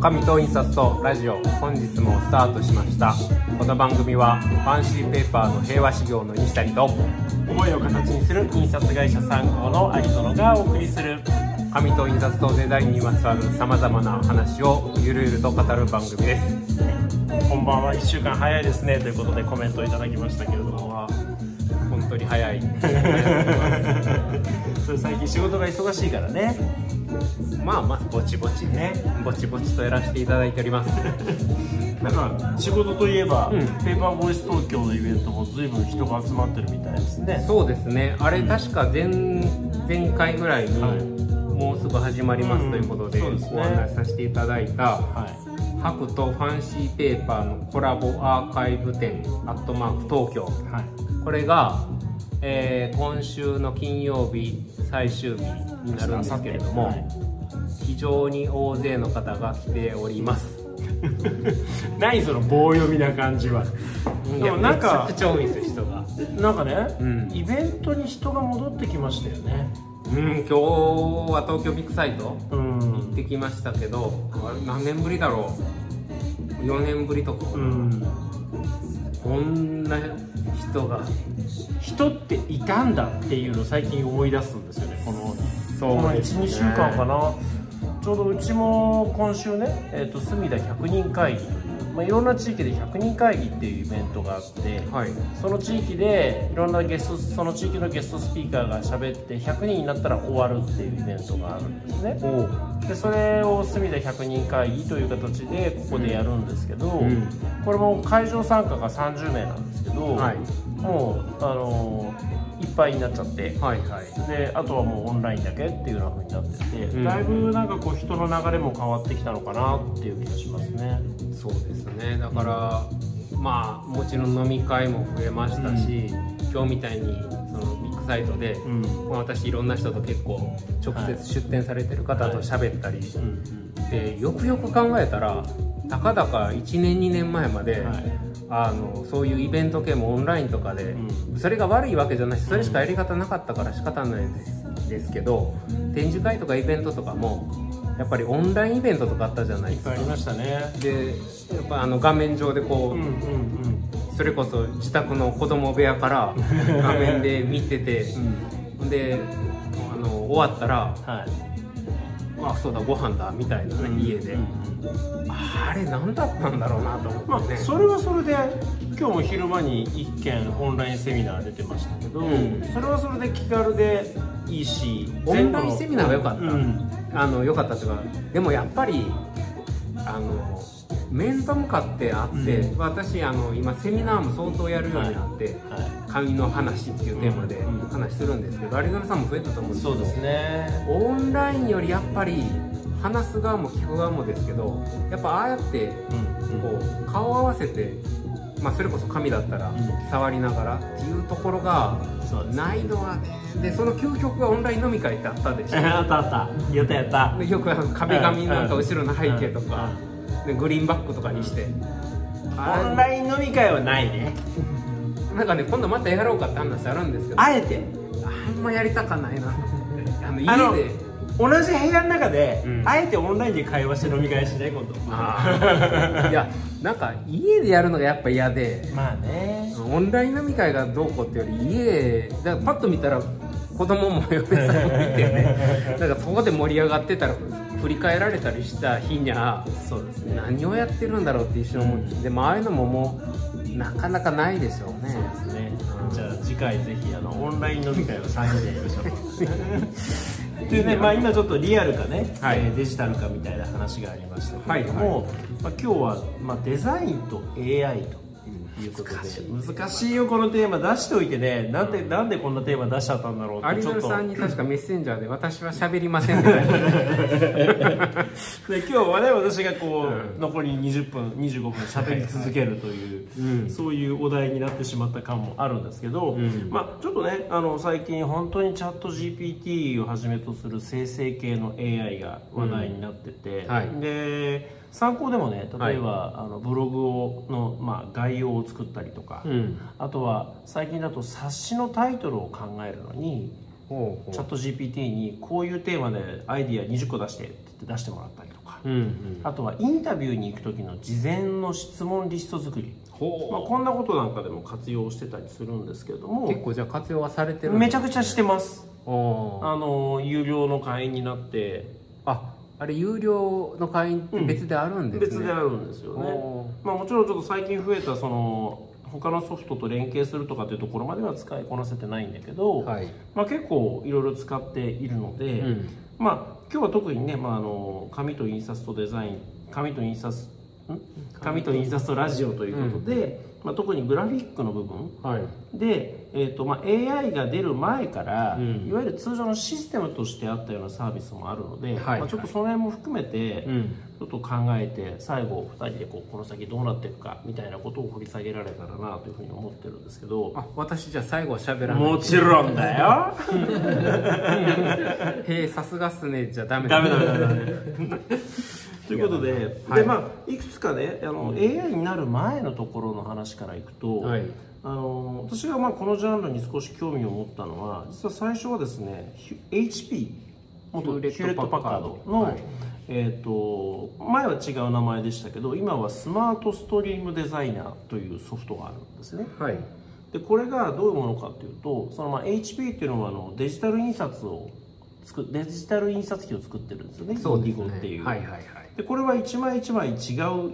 上藤印刷とラジオ本日もスタートしました。この番組はファンシーペーパーの平和修行の西谷と思いを形にする印刷会社参考の有園がお送りする。上藤印刷とデザインにまつわるさまざまな話をゆるゆると語る番組です。こんばんは。1週間早いですね。ということでコメントいただきましたけれども。本当に早い。それ最近仕事が忙しいからねまあまあぼちぼちねぼちぼちとやらせていただいております。なんか仕事といえば、うん、ペーパーボイス東京のイベントも随分人が集まってるみたいですね。そうですね。あれ確か前,、前回ぐらいに、はい、もうすぐ始まりますということで,、お話しさせていただいた、はい。ハクとファンシーペーパーのコラボアーカイブ展アットマーク東京、はい、これが、えー、今週の金曜日最終日になるんですけれども、はい、非常に大勢の方が来ております。何その棒読みな感じは。でもなんかめちゃくちゃ多いんですよ人が。なんかね、うん、イベントに人が戻ってきましたよね。うん今日は東京ビッグサイト、うん、行ってきましたけど何年ぶりだろう？4年ぶりとか、うん、こんな人が人っていたんだっていうのを最近思い出すんですよねこのそうこの12、週間かな。ちょうどうちも今週ね、えーと、隅田100人会議という、まあ、いろんな地域で100人会議っていうイベントがあって、はい、その地域でいろんなゲストその地域のゲストスピーカーが喋って100人になったら終わるっていうイベントがあるんですね。でそれを隅田100人会議という形でここでやるんですけど、うん、これも会場参加が30名なんですけど、はい、もうあのーいっぱいになっちゃって、はいはい、であとはもうオンラインだけっていうような風になってて、うん、だいぶなんかこう人の流れも変わってきたのかなっていう気がしますね。そうですね。だから、うん、まあもちろん飲み会も増えましたし、うん、今日みたいにそのビッグサイトで、うん、私いろんな人と結構直接出店されてる方と喋ったり、はい、でよくよく考えたらたかだか1年2年前まで、はいあのそういうイベント系もオンラインとかで、うん、それが悪いわけじゃないしそれしかやり方なかったから仕方ないですですけど展示会とかイベントとかもやっぱりオンラインイベントとかあったじゃないですか。ありましたね。でやっぱあの画面上でこううんうんうん、それこそ自宅の子供部屋から 画面で見てて、うん、であの終わったら、はいあそうだご飯だみたいなね、うん、家で、うん、あれ何だったんだろうなと思って、ね、まあ、それはそれで今日も昼間に1件オンラインセミナー出てましたけど、うん、それはそれで気軽でいいしオンラインセミナーは良かった、あの良かったっていうかでもやっぱりあの面と向かってあって、うん、私あの今セミナーも相当やるようになって、はい。紙の話っていうテーマで話するんですけど、有園さんも増えたと思うんですけどそうですね。オンラインよりやっぱり話す側も聞く側もですけどやっぱああやってこう顔合わせてまあ、それこそ紙だったら触りながらっていうところがないのはねでその究極がオンライン飲み会ってあったでしょ。あったあった。やったやった。よく壁紙なんか後ろの背景とか、でグリーンバックとかにして、オンライン飲み会はないね。なんかね今度またやろうかって話あるんですけど。あえて。あんまやりたかないな。あの家で。同じ部屋の中で、うん、あえてオンラインで会話して飲み会しない今度。いやなんか家でやるのがやっぱ嫌で。まあね。オンライン飲み会がどうこうってより家だからパッと見たら子供も嫁さんもいてね。なんかそこで盛り上がってたら振り返られたりした日にはそうです、ね、何をやってるんだろうって一瞬思って、うん、でもああいうのももうなかなかないでしょうね。そうですね、うん、じゃあ次回ぜひあのオンライン飲み会を3人でやりましょうでね、まあ、今ちょっとリアルかね、はい、えー、デジタルかみたいな話がありましたけれども、はいはい、まあ、今日は、まあ、デザインと AI ということで難しいよこのテーマ。出しておいてね。なんでなんでこんなテーマ出しちゃったんだろうってちょっとさんに確かメッセンジャーで私は喋りませんで 今日はね私がこう、うん、残り20分25分喋り続けるという、はいはい、そういうお題になってしまった感もあるんですけど、うん、まあちょっとねあの最近本当にチャット GPT をはじめとする生成系の AI が話題になってて、うんはい、で参考でもね例えば、はい、あのブログをの、まあ、概要を作ったりとか、うん、あとは最近だと冊子のタイトルを考えるのにチャット GPT にこういうテーマでアイディア20個出してって出してもらったりとかうんうん、あとはインタビューに行く時の事前の質問リスト作り。まあ、こんなことなんかでも活用してたりするんですけれども結構じゃあ活用はされてる、ね、めちゃくちゃしてます。あの有料の会員になってああれ有料の会員って別であるんですね、うん、別であるんですよね。まあもちろんちょっと最近増えたその他のソフトと連携するとかっていうところまでは使いこなせてないんだけど、はい、まあ、結構いろいろ使っているので、うん、まあ今日は特にね、まあ、あの紙と印刷とデザイン紙と印刷紙と印刷とラジオということで、うん、まあ、特にグラフィックの部分、はい、で、えーとまあ、AI が出る前から、うん、いわゆる通常のシステムとしてあったようなサービスもあるので、はい、まあ、ちょっとその辺も含めて、ちょっと考えて最後2人でこうこの先どうなっていくかみたいなことを掘り下げられたらなというふうに思ってるんですけど。あ私じゃあ最後は喋らない。もちろんだよ。へえさすがっすね。じゃダメだダメだダメだということではい、でまあ、いくつかねあの、うん、AI になる前のところの話からいくと、はい、あの私がまあこのジャンルに少し興味を持ったのは実は最初はですね HP 元ヒューレット・パッカードの、はい、えーと、前は違う名前でしたけど今はスマートストリームデザイナーというソフトがあるんですね。はい。でこれがどういうものかというとそのまあ HP っていうのはあのデジタル印刷を作デジタル印刷機を作ってるんですよね。そうですね。っていう、はいはいはい、でこれは一枚一枚違う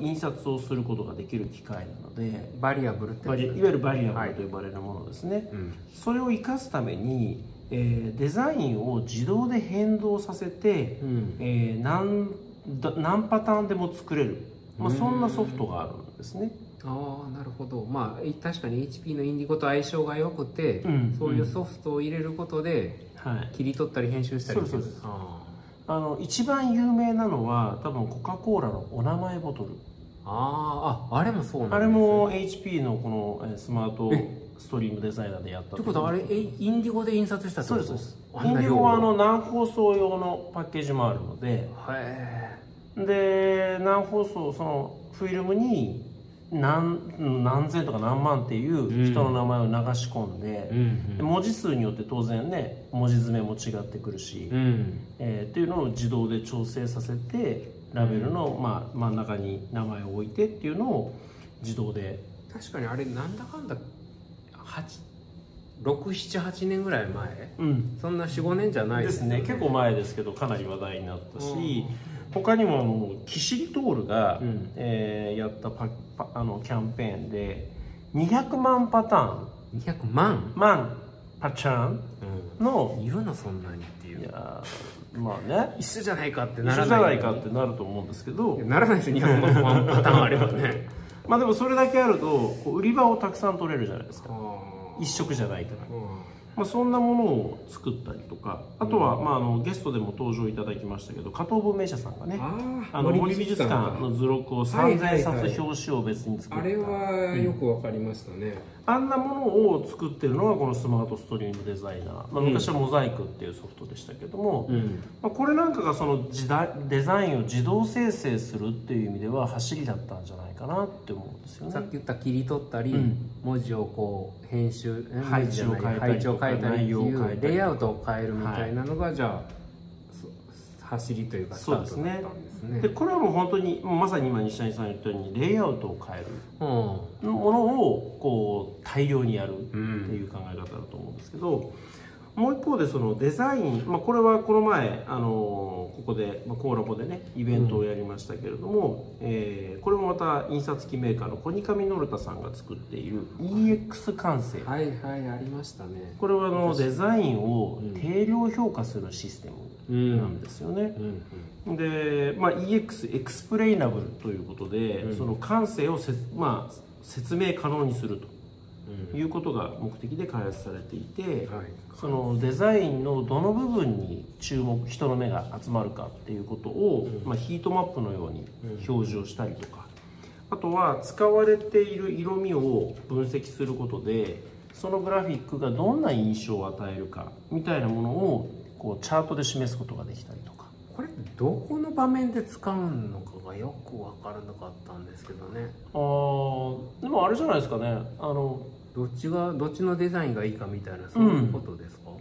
印刷をすることができる機械なのでバリアブルっていわゆるバリアブルと呼ばれるものですね、はい。うん、それを生かすために、えー、デザインを自動で変動させて、うん、えー、何何パターンでも作れる、まあ、そんなソフトがあるんですね。ああなるほど。まあ確かに HP のインディゴと相性が良くて、うん、そういうソフトを入れることで、はい、切り取ったり編集したりそうですあの一番有名なのは多分コカ・コーラのお名前ボトル。あああれもそうなんです、ね、あれも HP のこのスマートストリームデザイナーでやった。ってことはあれインディゴで印刷したってこと？そうですインディゴはあの南放送用のパッケージもあるので。で南放送そのフィルムに何何千とか何万っていう人の名前を流し込んでうん、文字数によって当然ね文字詰めも違ってくるし、うん、えー、っていうのを自動で調整させてラベルの、まあ、真ん中に名前を置いてっていうのを自動で。確かにあれなんだかんだ678年ぐらい前、うん、そんな45年じゃないですね、ね、結構前ですけどかなり話題になったし、他にももうキシリトールが、うん、えー、やったパパあのキャンペーンで200万パターン。200万？万パチャン？の、うん、いるのそんなにっていう。いやまあね。一緒じゃないかってならない一緒じゃないかってなると思うんですけど。ならないですよ。200万パターンあればね。まあでもそれだけあると売り場をたくさん取れるじゃないですか。一色じゃないか。ら、うんまあ、そんなものを作ったりとかあとは、まあ、あのゲストでも登場いただきましたけど加藤文明社さんがねあの森美術館。の図録を3000冊表紙を別に作った、あれはよくわかりましたね、うん、あんなものを作ってるのがこのスマートストリームデザイナー、まあ、昔はモザイクっていうソフトでしたけども、うん、まあ、これなんかがその時代デザインを自動生成するっていう意味では走りだったんじゃないかなって思うんですよね。さっき言った切り取ったり、うん、文字をこう編集配置を変えたり変えたりってい。うレイアウトを変えるみたいなのが、はい、じゃあ走りというかスタートだったんですね。で、ね、これはもう本当にまさに今西谷さん言ったようにレイアウトを変える。ものをこう大量にやるっていう考え方だと思うんですけど、もう一方でそのデザイン、まあ、これはこの前、あのここで、まあ、コーラボでねイベントをやりましたけれども、うん、えー、これもまた印刷機メーカーのコニカミノルタさんが作っている EX 完成。はいはいありましたね。これはあのデザインを定量評価するシステムなんですよね、うん。うん、で、まあ、EX エクスプレイナブルということで、その感性をせ、まあ、説明可能にするということが目的で開発されていて、はい、そのデザインのどの部分に注目人の目が集まるかっていうことを、うん、まあ、ヒートマップのように表示をしたりとか、あとは使われている色味を分析することでそのグラフィックがどんな印象を与えるかみたいなものをこうチャートで示すことができたりとかどこの場面で使うのかがよく分からなかったんですけどね。ああでもあれじゃないですかね。あのどっちがどっちのデザインがいいかみたいなそういうことですか、う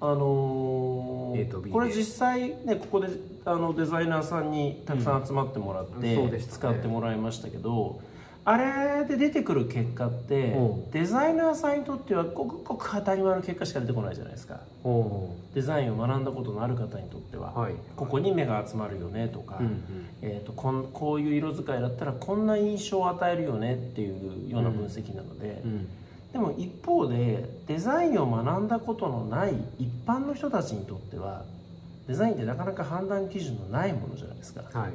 あのー、これ実際ねここであのデザイナーさんにたくさん集まってもらって、うんね、使ってもらいましたけどあれで出てくる結果ってデザイナーさんにとってはごくごく当たり前の結果しか出てこないじゃないですか。デザインを学んだことのある方にとっては、はい、ここに目が集まるよねとか、うんうん、えーと、こんこういう色使いだったらこんな印象を与えるよねっていうような分析なので、うん。うん。でも一方でデザインを学んだことのない一般の人たちにとってはデザインってなかなか判断基準のないものじゃないですか、はい、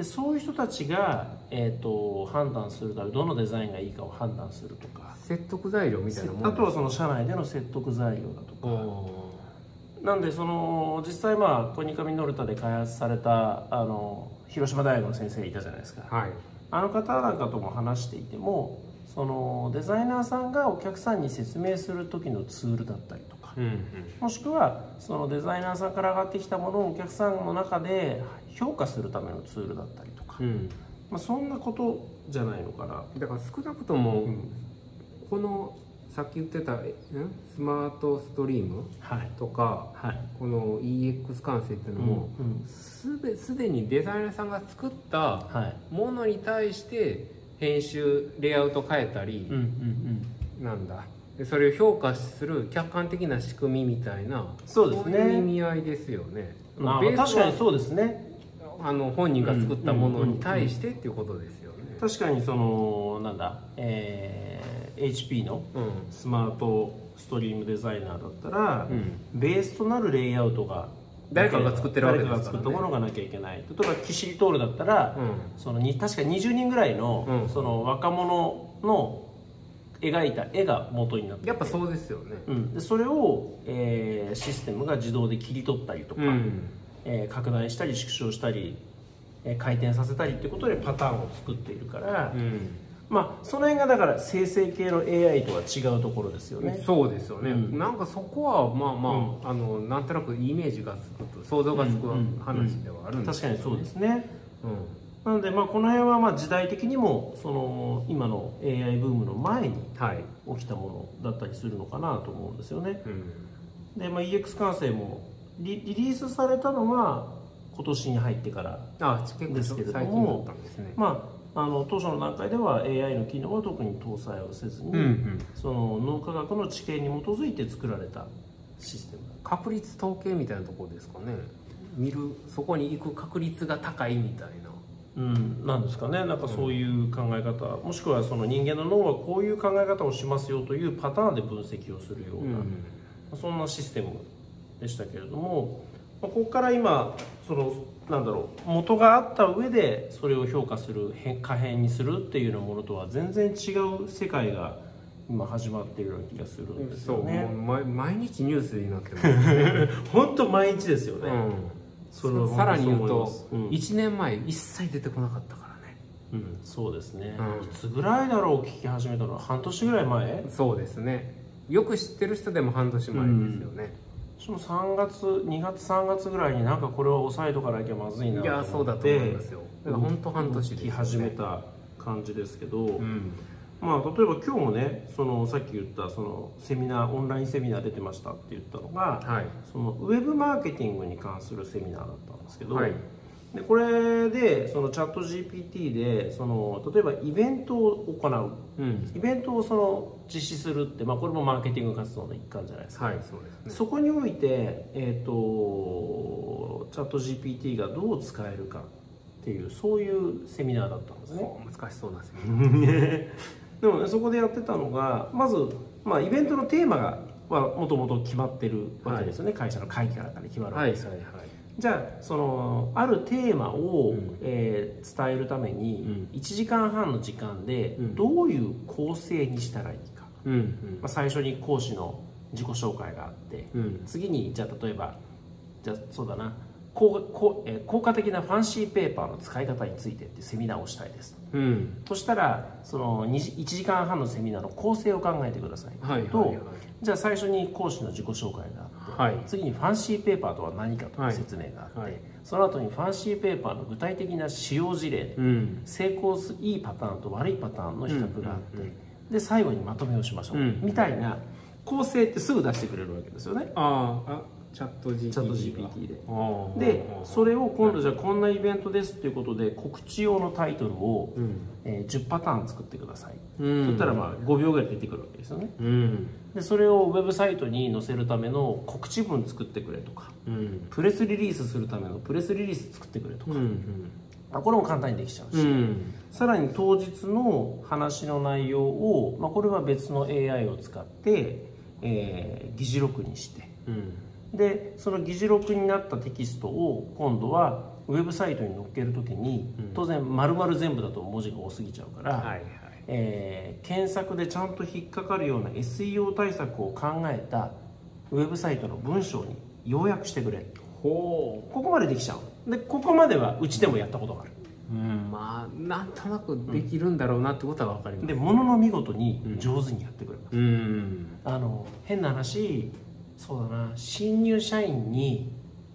でそういう人たちが、えーと、判断するためどのデザインがいいかを判断するとか。説得材料みたいなものあとはその社内での説得材料だとか。なんでその実際まあコニカミノルタで開発されたあの広島大学の先生いたじゃないですか、はい、あの方なんかとも話していてもそのデザイナーさんがお客さんに説明する時のツールだったりとか、うんうん、もしくはそのデザイナーさんから上がってきたものをお客さんの中で評価するためのツールだったりとか、うん、まあ、そんなことじゃないのかな。だから少なくとも、うん、このさっき言ってたスマートストリームとか、はい。はい、この EX 感性っていうのも、すで、すでにデザイナーさんが作ったものに対して、編集レイアウト変えたり、うんうんうん、なんだ。でそれを評価する客観的な仕組みみたいなそうですね。いう意味合いですよね。まあ、確かにそうですねあの本人が作ったものに対してっていうことですよね。確かにそのなんだ、えー、HP のスマートストリームデザイナーだったら、うん、ベースとなるレイアウトが誰かが作ってるわけですから、ね、誰かが作ったものがなきゃいけない。例えばキシリトールだったら、うん、そのに確か20人ぐらいのうん、その若者の描いた絵が元になって。やっぱそうですよね、うん、でそれを、えー、システムが自動で切り取ったりとか、うん、えー、拡大したり縮小したり、えー、回転させたりっていうことでパターンを作っているから、うん。まあその辺がだから生成系の AI とは違うところですよね。そうですよね、うん、なんかそこはまあまあ、うん、あのなんとなくイメージがつくと想像がつく話ではあるんですけど、ね、確かにそうですね、うん、なのでまあこの辺はまあ時代的にもその今の AI ブームの前に起きたものだったりするのかなと思うんですよね、で、まあ、EX 完成もリリリースされたのは今年に入ってからですけれども、ね、まああの当初の段階では AI の機能は特に搭載をせずに、うんうん、その脳科学の知見に基づいて作られたシステム確率統計みたいなところですかね。見るそこに行く確率が高いみたいな。うん、なんですかね。なんかそういう考え方、うん、もしくはその人間の脳はこういう考え方をしますよというパターンで分析をするような、うん、そんなシステムでしたけれどもここから今そのなんだろう元があった上でそれを評価する可変にするっていうようなものとは全然違う世界が今始まっているような気がするんですよね。そう毎日ニュースになってます。ね。本当毎日ですよね。うん、そのさらに言うと、うん、1年前一切出てこなかったからね。うん、そうですね、うん、いつぐらいだろう聞き始めたの？は半年ぐらい前？そうですね。よく知ってる人でも半年前ですよね、しも3月2月3月ぐらいになんかこれは抑えとかなきゃまずいなと思っていやそうだと思いますよ。だから本当半年で、ね、始めた感じですけど、うん、まあ例えば今日もねそのさっき言ったそのセミナーオンラインセミナー出てましたって言ったのが、はい、そのウェブマーケティングに関するセミナーだったんですけど、はいでこれでそのチャット GPT でその例えばイベントを行う、うん、イベントをその実施するって、まあ、これもマーケティング活動の一環じゃないですか、はいそうですね、そこにおいて、えーと、チャット GPT がどう使えるかっていうそういうセミナーだったんですね。難しそうなセミナー。でも、ね、そこでやってたのがまず、まあ、イベントのテーマがもともと決まってるわけですよね、はい、会社の会議から決まるわけですよ、はいはいはいじゃあそのあるテーマを、うん、えー、伝えるために、1時間半の時間でどういう構成にしたらいいか、うん。うん、まあ、最初に講師の自己紹介があって、うん、次にじゃあ例えばじゃあそうだな。効効,、えー、効果的なファンシーペーパーの使い方についてってセミナーをしたいですと、うん、そしたらその1時間半のセミナーの構成を考えてください、はい、と、はいはいはい、じゃあ最初に講師の自己紹介があって、はい、次にファンシーペーパーとは何かという説明があって、はい。はい、その後にファンシーペーパーの具体的な使用事例、うん、成功すいいパターンと悪いパターンの比較があって、うんうんうん、で最後にまとめをしましょう、みたいな構成ってすぐ出してくれるわけですよね。ああチャット GPT, チャット GPT で。で。それを今度じゃあこんなイベントですっていうことで告知用のタイトルを、うん、えー、10パターン作ってください、うん、って言ったらまあ5秒ぐらい出てくるわけですよね、うん、でそれをウェブサイトに載せるための告知文作ってくれとか、うん、プレスリリースするためのプレスリリース作ってくれとか、うんうん。あこれも簡単にできちゃうし、うん、さらに当日の話の内容を、まあ、これは別の AI を使って、えー、議事録にして、うん、でその議事録になったテキストを今度はウェブサイトに載っける時に、うん、当然丸々全部だと文字が多すぎちゃうから、はいはい、えー、検索でちゃんと引っかかるような SEO 対策を考えたウェブサイトの文章に要約してくれ。ほう。ここまでできちゃう。でここまではうちでもやったことがある。うんまあなんとなくできるんだろうなってことは分かります、でものの見事に上手にやってくれます、うん、あの変な話そうだな。新入社員に、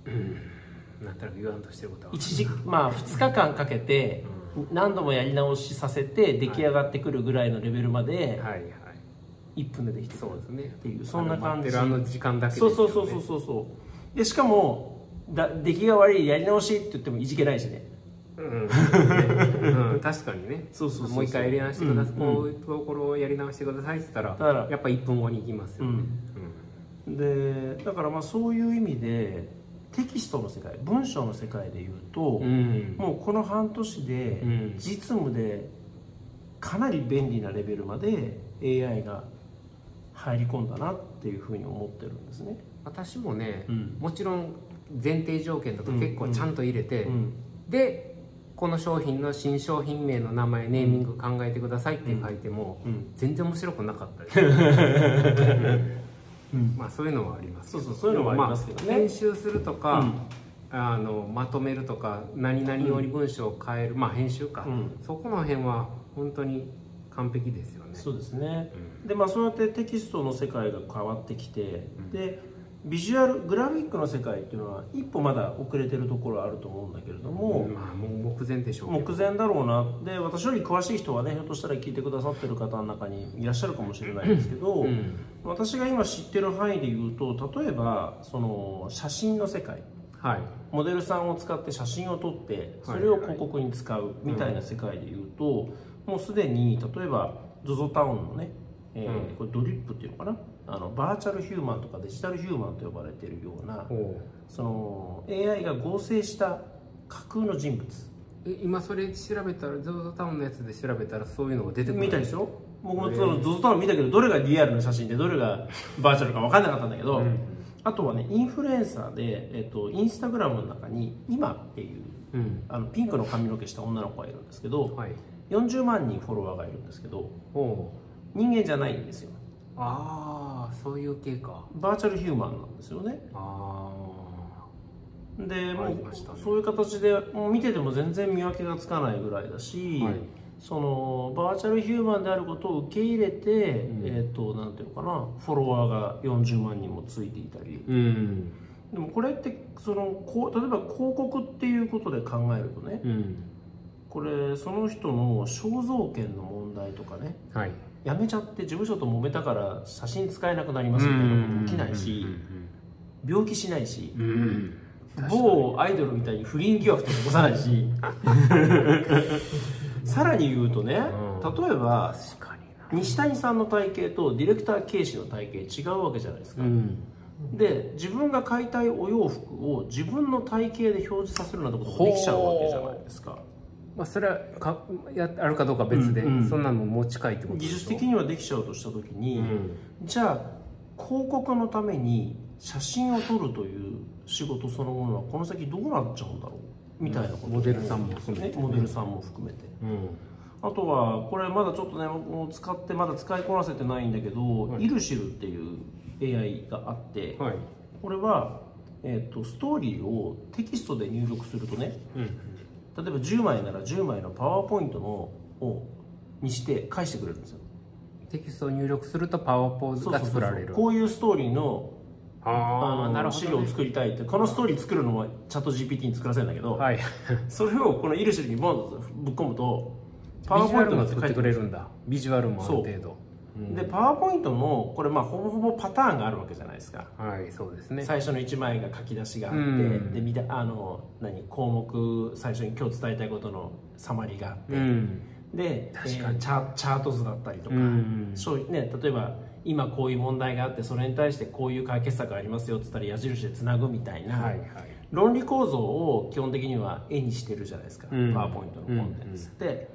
うん、なんとなく言わんとしてることは。一時まあ2日間かけて何度もやり直しさせて出来上がってくるぐらいのレベルまで、はいはい。1分でできてそうですね。っていうそんな感じ。あの時間だけ、ね、そうそうそうそうそうでしかもだ出来が悪いやり直しって言ってもいじけないしね。うん、うん、確かにね。そうそうもう一回やり直してください、うん、こういうところをやり直してくださいって言ったらやっぱ1分後に行きますよね、うん、でだからまあそういう意味でテキストの世界文章の世界でいうと、うん、もうこの半年で実務でかなり便利なレベルまで AI が入り込んだなっていうふうに思ってるんですね。私もね、もちろん前提条件とか結構ちゃんと入れて、でこの商品の新商品名の名前ネーミング考えてくださいって書いても、全然面白くなかったり、まあそういうのはありますそうそうそういうのはありますけどね、編集するとか、あのまとめるとか何々より文章を変える、まあ編集か、そこの辺は本当に完璧ですよね。そうですね、でまあそうやってテキストの世界が変わってきて、でビジュアルグラフィックの世界っていうのは一歩まだ遅れてるところあると思うんだけれども、まあもう目前でしょう目前だろうな。で私より詳しい人はねひょっとしたら聞いてくださってる方の中にいらっしゃるかもしれないんですけど、うん、私が今知ってる範囲で言うと例えばその写真の世界。はい、モデルさんを使って写真を撮ってそれを広告に使うみたいな世界でいうと、もうすでに例えば ZOZO タウンのねえー、これドリップっていうのかな？あのバーチャルヒューマンとかデジタルヒューマンと呼ばれているようなその AI が合成した架空の人物。え今それ調べたら ZOZO タウンのやつで調べたらそういうのが出てくる見たですよ僕も ZOZO タウン見たけどどれがリアルな写真でどれがバーチャルか分かんなかったんだけど、うん、あとはねインフルエンサーで、えーと、インスタグラムの中に今っていう、うん、あのピンクの髪の毛した女の子がいるんですけど、はい、40万人フォロワーがいるんですけど人間じゃないんですよああそういう系か。バーチャルヒューマンなんですよね。ああでもう、そういう形でもう見てても全然見分けがつかないぐらいだし、はい、そのバーチャルヒューマンであることを受け入れて、うん、えっ、ー、となんていうのかなフォロワーが40万人もついていたり、うん、でもこれってそのこう例えば広告っていうことで考えるとね、うん、これその人の肖像権の問題とかね、はい辞めちゃって事務所と揉めたから写真使えなくなりますみたいなこと起きないし病気しないし某アイドルみたいに不倫疑惑とか起こさないし。さらに言うとね例えば西谷さんの体型とディレクターケイシの体型違うわけじゃないですか、で自分が買いたいお洋服を自分の体型で表示させるようなことができちゃうわけじゃないですかまあ、それはかやあるかどうか別で、うんうん、そんなの持ち帰ってこと技術的にはできちゃうとした時に、うん、じゃあ広告のために写真を撮るという仕事そのものはこの先どうなっちゃうんだろう？みたいなこと、モデルさんも含めて、ね、モデルさんも含めて、あとはこれまだちょっとねもう使ってまだ使いこなせてないんだけど、はい、イルシルっていう AI があって、はい、これは、えーと、ストーリーをテキストで入力するとね、うん例えば10枚なら10枚のパワーポイントのをにして返してくれるんですよ。テキストを入力するとパワーポーズが作られる。こういうストーリーのあの、ね、資料を作りたいってこのストーリー作るのはチャット GPT に作らせるんだけど、はい、それをこのイルシルにボンとぶっ込むとパワーポイントが作ってくれるんだ。ビジュアルもある程度でパワーポイントもこれまあほぼほぼパターンがあるわけじゃないですか。はいそうですね。最初の1枚が書き出しがあって、うん、でみたあの何項目最初に今日伝えたいことのサマリがあって、うん、で確かに、えー、チャチャート図だったりとか、うん、そうね例えば今こういう問題があってそれに対してこういう解決策ありますよっつったら矢印でつなぐみたいな、はいはい、論理構造を基本的には絵にしてるじゃないですか、パワーポイントのコンテンツ。って。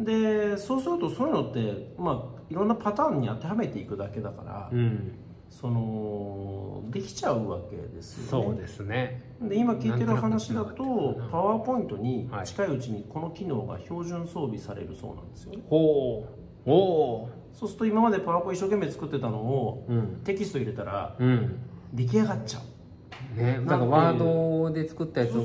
でそうするとそういうのって、まあ、いろんなパターンに当てはめていくだけだから、うん、そのできちゃうわけですよね。そうですね。で今聞いてる話だとパワーポイントに近いうちにこの機能が標準装備されるそうなんですよ。ね。ほう。おそうすると今までパワーポ一生懸命作ってたのを、うん、テキスト入れたら、うん、出来上がっちゃう。ね、なんかワードで作ったやつを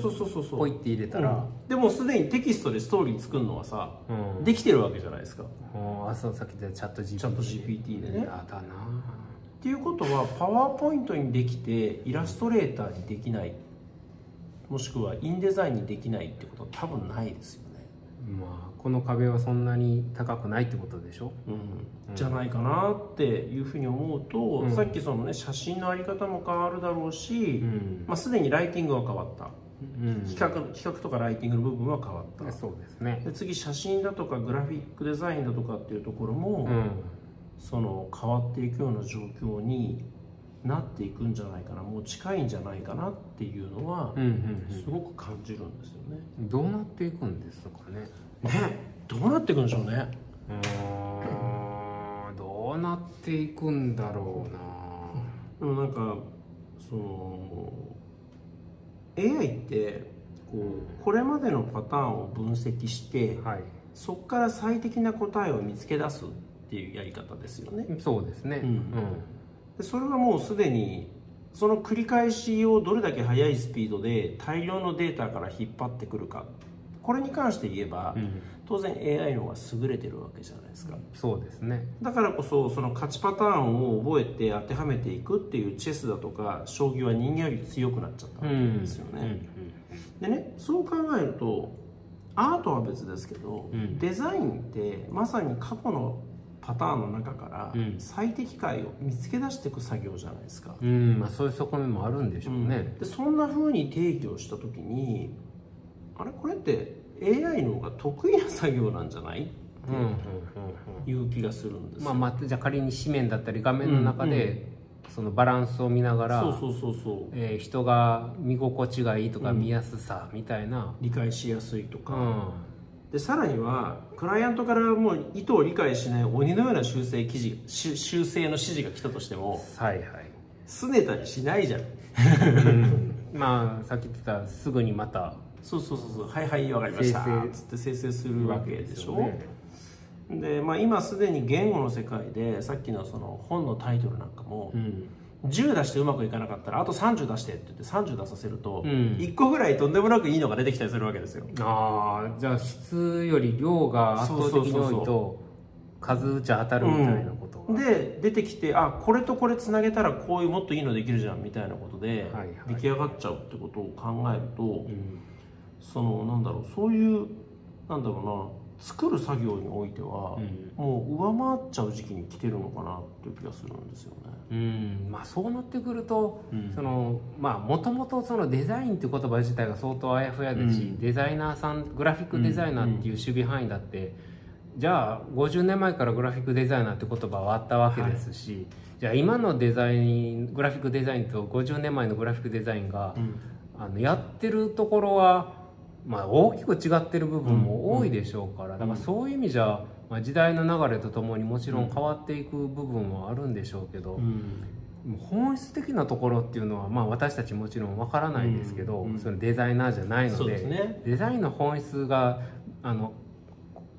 ポイって入れたら、でもすでにテキストでストーリー作るのはさ、うん、できてるわけじゃないですか。あそうさっき言ったチャット GPT, チャット GPT でね。やだな。っていうことはパワーポイントにできてイラストレーターにできない。もしくはインデザインにできないってことは多分ないですよまあこの壁はそんなに高くないってことでしょ、うん、じゃないかなっていうふうに思うと、うん、さっきそのね写真のあり方も変わるだろうし、うん、まあ、すでにライティングは変わった、うん、企画企画とかライティングの部分は変わった。そうですね。で次写真だとかグラフィックデザインだとかっていうところも、その変わっていくような状況になっていくんじゃないかなもう近いんじゃないかなっていうのはすごく感じるんですよね、どうなっていくんですかね？ねどうなっていくんでしょうね。うんどうなっていくんだろうな。でもなんかその AI ってこうこれまでのパターンを分析して、はい、そこから最適な答えを見つけ出すっていうやり方ですよね。そうですね、うん、うんでそれはもうすでにその繰り返しをどれだけ速いスピードで大量のデータから引っ張ってくるか。これに関して言えば、うん、当然 AI の方が優れてるわけじゃないですか。そうですね。だからこそその勝ちパターンを覚えて当てはめていくっていうチェスだとか将棋は人間より強くなっちゃったわけですよね、でねそう考えるとアートは別ですけど、うん、デザインってまさに過去のパターンの中から最適解を見つけ出していく作業じゃないですか、うん、まあ、そういう側面もあるんでしょうね、うん、でそんなふうに定義をした時にあれ？これって AI の方が得意な作業なんじゃない？っていう気がするんです、まあ、まあじゃあ仮に紙面だったり画面の中で、そのバランスを見ながらそうそうそうそう、えー、人が見心地がいいとか見やすさみたいな、理解しやすいとか、でさらにはクライアントからもう意図を理解しない鬼のような修正記事修正の指示が来たとしてもはいはい。拗ねたりしないじゃん、うん、まあさっき言ってたすぐにまたそうそうそうそうはいはい分かりましたつって生成するわけでしょ？で、ね、まあ、今すでに言語の世界でさっきのその本のタイトルなんかも、うん10出してうまくいかなかったらあと30出してって言って30出させると、うん、1個ぐらいとんでもなくいいのが出てきたりするわけですよ。ああじゃあ質より量が圧倒的に多いと数打ち当たるみたいなことうん、で出てきてあこれとこれつなげたらこういうもっといいのできるじゃんみたいなことで、出来上がっちゃうってことを考えると、うん、そのなんだろうそういうなんだろうな作る作業においては、うん、もう上回っちゃう時期に来てるのかなっていう気がするんですよね。うん。まあ、そうなってくると、そのまあもともとそのデザインっていう言葉自体が相当あやふやですし、うん、デザイナーさんグラフィックデザイナーっていう守備範囲だって、じゃあ50年前からグラフィックデザイナーって言葉はあったわけですし、はい、じゃあ今のデザイングラフィックデザインと50年前のグラフィックデザインが、あのやってるところはまあ、大きく違ってる部分も多いでしょうから、だからそういう意味じゃ、まあ、時代の流れとともにもちろん変わっていく部分もあるんでしょうけど、本質的なところっていうのは、まあ、私たちもちろんわからないんですけど、そのデザイナーじゃないので、ね、デザインの本質があの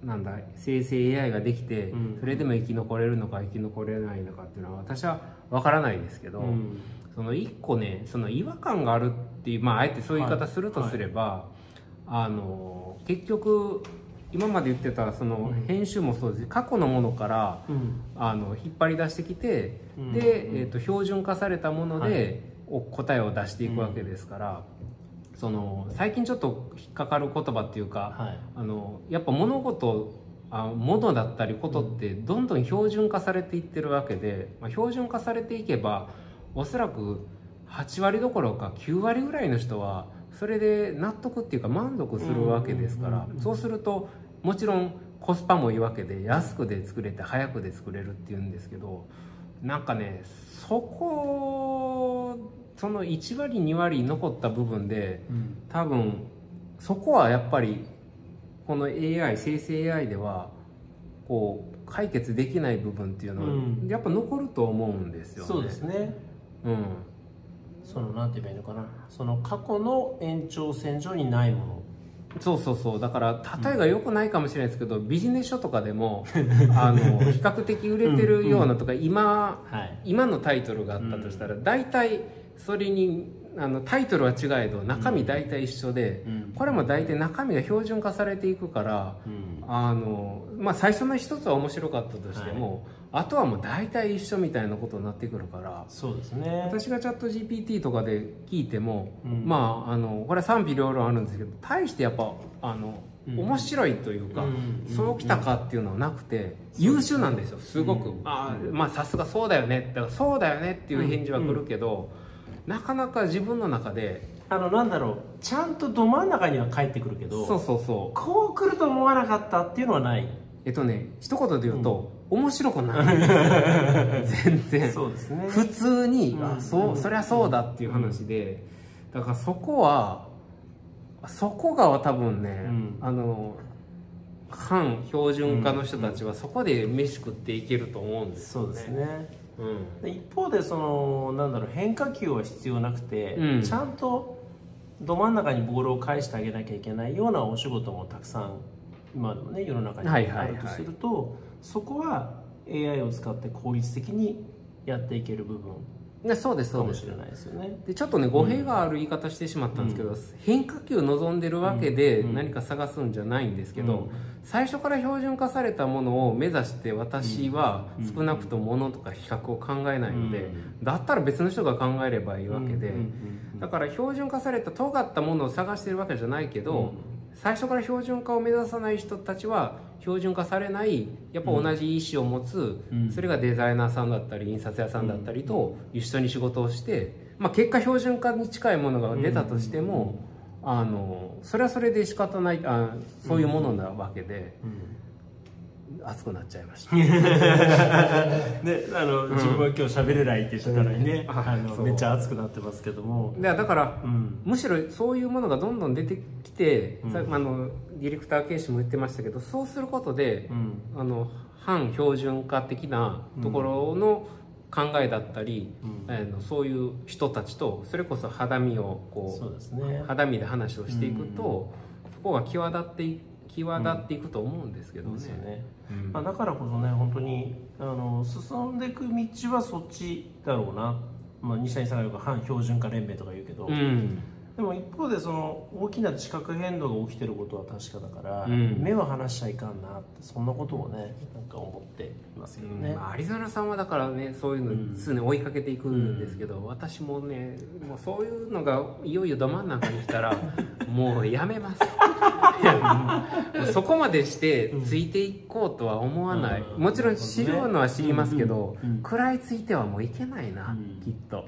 なんだ生成 AI ができて、それでも生き残れるのか生き残れないのかっていうのは私はわからないですけど、うん、その一個ねその違和感があるっていうまああえてそういう言い方するとすれば、はいはい。あの結局今まで言ってたその編集もそうです。過去のものから、うん、あの引っ張り出してきて、うん、で、えーと、標準化されたもので、はい、答えを出していくわけですから、うん、その最近ちょっと引っかかる言葉っていうか、はい、あのやっぱ物事あものだったりことってどんどん標準化されていってるわけで、まあ、標準化されていけばおそらく8割どころか9割ぐらいの人はそれで納得っていうか満足するわけですから。そうするともちろんコスパもいいわけで安くで作れて早くで作れるっていうんですけどなんかねそこその1割2割残った部分で多分そこはやっぱりこの AI 生成 AI ではこう解決できない部分っていうのは、やっぱ残ると思うんですよね。そうですね、うんそのなんて言えばいいのかな。その過去の延長線上にないもの。そうそうそう。だから例えがよくないかもしれないですけど、ビジネス書とかでも あの比較的売れてるようなとか、今、はい、今のタイトルがあったとしたら、大体それにあのタイトルは違えど中身大体一緒で、うん、これも大体中身が標準化されていくから、うん、あのまあ、最初の一つは面白かったとしても、はい、あとはもう大体一緒みたいなことになってくるからそうですね。私がチャット GPT とかで聞いても、うん、まああのこれは賛否両論あるんですけど大してやっぱあの面白いというか、そうきたかっていうのはなくて、優秀なんですよすごく、あまあさすがそうだよねだからそうだよねっていう返事は来るけど、なかなか自分の中であのなんだろうちゃんとど真ん中には帰ってくるけどそうそうそう。こう来ると思わなかったっていうのはないえっとね一言で言うと、うん、面白くない 全然。そうですね。普通に、うん、あそう、そりゃそうだっていう話で、だからそこはそこが多分ね、あの反標準化の人たちはそこで飯食っていけると思うんですよね、そうですね。うん、一方でそのなんだろう変化球は必要なくて、うん、ちゃんとど真ん中にボールを返してあげなきゃいけないようなお仕事もたくさん今のね世の中にあるとすると、はいはいはい、そこは AI を使って効率的にやっていける部分そうですそうです。でちょっとね語弊がある言い方してしまったんですけど、うん、変化球望んでるわけで何か探すんじゃないんですけど、うん、最初から標準化されたものを目指して私は少なくとものとか比較を考えないので、だったら別の人が考えればいいわけで、だから標準化された尖ったものを探してるわけじゃないけど、最初から標準化を目指さない人たちは標準化されないやっぱ同じ意思を持つ、うん、それがデザイナーさんだったり印刷屋さんだったりと一緒に仕事をして、まあ、結果標準化に近いものが出たとしても、あのそれはそれで仕方ないあそういうものなわけで。熱くなっちゃいました。ねあの、自分は今日喋れないって言ってたのにね、あのめっちゃ熱くなってますけども。だから、うん、むしろそういうものがどんどん出てきて、うん、あのディレクターケイシも言ってましたけどそうすることで、うん、あの反標準化的なところの考えだったり、うん、あのそういう人たちとそれこそ肌身をこうそうです、ね、肌身で話をしていくと、そこが際立ってい際立っていくと思うんですけどね。うん、ね。まあ、だからこそね本当にあの進んでいく道はそっちだろうな、まあ、西谷さんがよく反標準化連盟とか言うけど、うん、でも一方でその大きな地殻変動が起きてることは確かだから、うん、目を離しちゃいかんなってそんなことをねなんか思っていますよね、うん、アリゾナさんはだからねそういうの常に追いかけていくんですけど、うん、私もねもうそういうのがいよいよど真ん中に来たら もうやめます。そこまでしてついていこうとは思わない、もちろん知るのは知りますけど、食らいついてはもういけないな、きっと、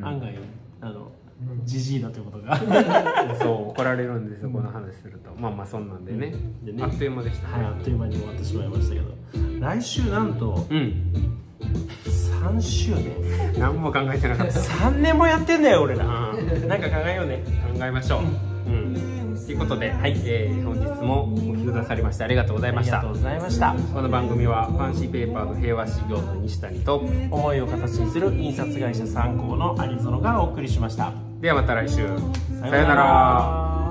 案外あのじじいだということが。そう怒られるんですよ、この話すると。まあまあそんなんでね。うん。でね、あっという間でした、ね、はいあっという間に終わってしまいましたけど。来週なんと、うん、3周年。何も考えてなかった。3年もやってんだよ俺ら、なんか考えようね。考えましょう。うん。ということで、はいえー、本日もお聞きくださりましてありがとうございました。ありがとうございました。この番組はファンシーペーパーの平和修行の西谷と思いを形にする印刷会社参考のアリゾノがお送りしましたではまた来週。さようなら。